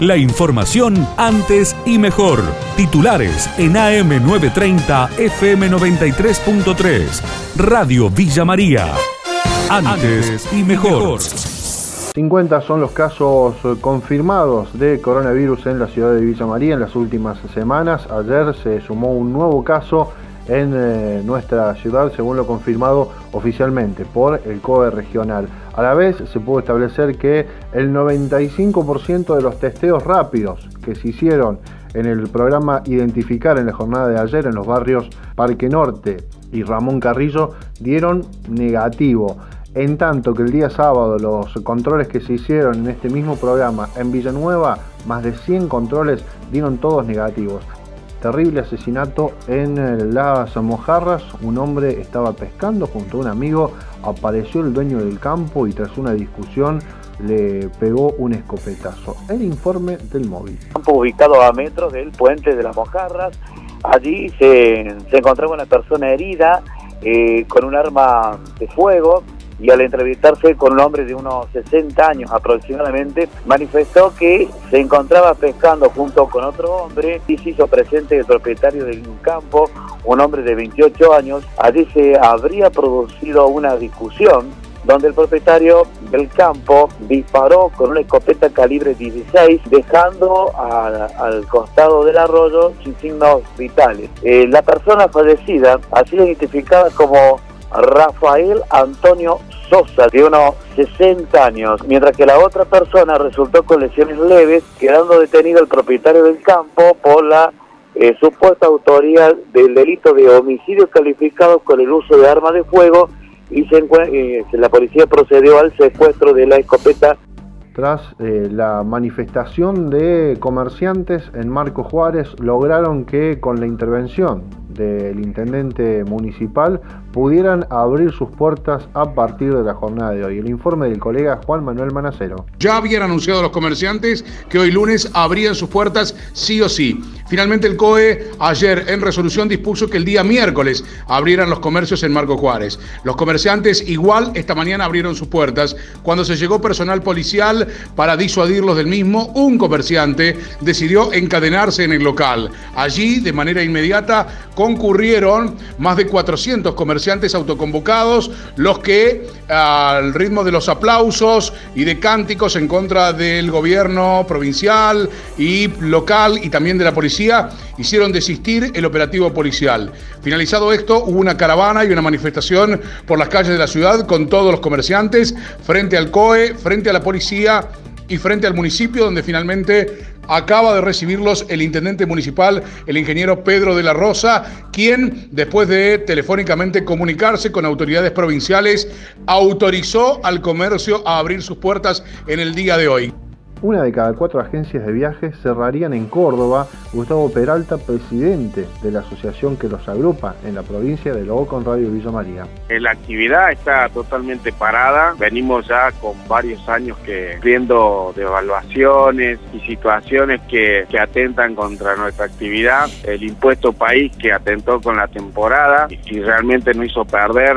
La información antes y mejor. Titulares en AM930 FM93.3. Radio Villa María. Antes y mejor. 50 son los casos confirmados de coronavirus en la ciudad de Villa María en las últimas semanas. Ayer se sumó un nuevo caso en eh, nuestra ciudad, según lo confirmado oficialmente por el COE regional. A la vez se pudo establecer que el 95% de los testeos rápidos que se hicieron en el programa Identificar en la jornada de ayer en los barrios Parque Norte y Ramón Carrillo dieron negativo. En tanto que el día sábado los controles que se hicieron en este mismo programa en Villanueva, más de 100 controles dieron todos negativos terrible asesinato en eh, las mojarras. Un hombre estaba pescando junto a un amigo, apareció el dueño del campo y tras una discusión le pegó un escopetazo. El informe del móvil. Campo ubicado a metros del puente de las mojarras. Allí se, se encontraba una persona herida eh, con un arma de fuego y al entrevistarse con un hombre de unos 60 años aproximadamente, manifestó que se encontraba pescando junto con otro hombre y se hizo presente el propietario de un campo, un hombre de 28 años. Allí se habría producido una discusión donde el propietario del campo disparó con una escopeta calibre 16, dejando al costado del arroyo sin signos vitales. Eh, la persona fallecida ha sido identificada como Rafael Antonio Sosa, de unos 60 años, mientras que la otra persona resultó con lesiones leves, quedando detenido el propietario del campo por la eh, supuesta autoría del delito de homicidio calificado con el uso de arma de fuego y se eh, la policía procedió al secuestro de la escopeta. Tras eh, la manifestación de comerciantes en Marco Juárez, lograron que con la intervención del intendente municipal pudieran abrir sus puertas a partir de la jornada de hoy. El informe del colega Juan Manuel Manacero. Ya habían anunciado los comerciantes que hoy lunes abrían sus puertas sí o sí. Finalmente el COE ayer en resolución dispuso que el día miércoles abrieran los comercios en Marco Juárez. Los comerciantes igual esta mañana abrieron sus puertas. Cuando se llegó personal policial para disuadirlos del mismo, un comerciante decidió encadenarse en el local. Allí, de manera inmediata, concurrieron más de 400 comerciantes autoconvocados, los que al ritmo de los aplausos y de cánticos en contra del gobierno provincial y local y también de la policía, hicieron desistir el operativo policial. Finalizado esto, hubo una caravana y una manifestación por las calles de la ciudad con todos los comerciantes, frente al COE, frente a la policía y frente al municipio, donde finalmente acaba de recibirlos el intendente municipal, el ingeniero Pedro de la Rosa, quien, después de telefónicamente comunicarse con autoridades provinciales, autorizó al comercio a abrir sus puertas en el día de hoy. Una de cada cuatro agencias de viajes cerrarían en Córdoba. Gustavo Peralta, presidente de la asociación que los agrupa en la provincia de Lobo con Radio Villa María. Eh, la actividad está totalmente parada. Venimos ya con varios años que viendo devaluaciones y situaciones que, que atentan contra nuestra actividad. El impuesto país que atentó con la temporada y realmente no hizo perder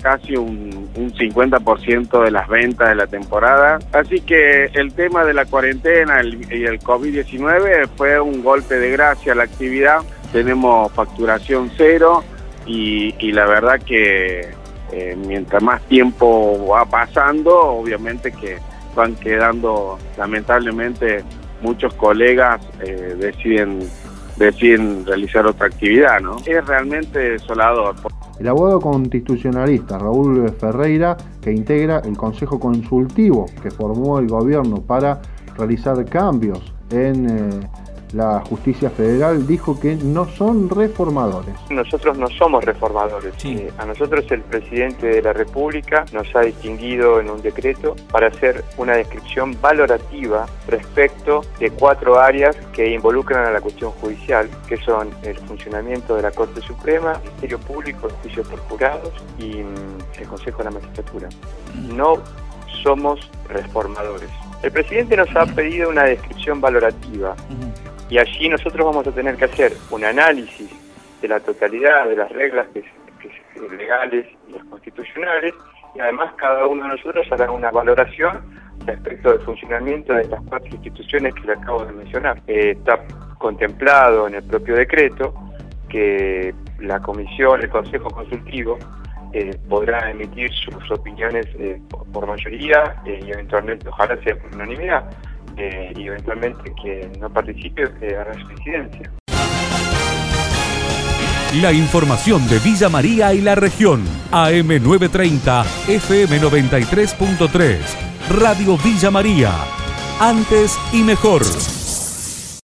casi un, un 50% de las ventas de la temporada. Así que el tema de la cuarentena y el COVID-19 fue un golpe de gracia a la actividad. Tenemos facturación cero y, la verdad que eh, mientras más tiempo va pasando, obviamente que van quedando lamentablemente muchos colegas eh, deciden deciden realizar otra actividad, ¿no? Es realmente desolador. El abogado constitucionalista Raúl Ferreira, que integra el Consejo Consultivo que formó el gobierno para realizar cambios en eh, la justicia federal dijo que no son reformadores. Nosotros no somos reformadores. Eh, a nosotros el presidente de la República nos ha distinguido en un decreto para hacer una descripción valorativa respecto de cuatro áreas que involucran a la cuestión judicial, que son el funcionamiento de la Corte Suprema, el Ministerio Público, el juicio por jurados y mm, el Consejo de la Magistratura. No somos reformadores. El presidente nos ha pedido una descripción valorativa y allí nosotros vamos a tener que hacer un análisis de la totalidad de las reglas que, legales y las constitucionales y además cada uno de nosotros hará una valoración respecto del funcionamiento de estas cuatro instituciones que le acabo de mencionar. Eh, está contemplado en el propio decreto que la comisión, el Consejo Consultivo, eh, podrá emitir sus opiniones eh, por, mayoría y eventualmente, ojalá sea por unanimidad, y eventualmente que no participe hará su incidencia. La información de Villa María y la región. AM930, FM93.3. Radio Villa María. Antes y mejor.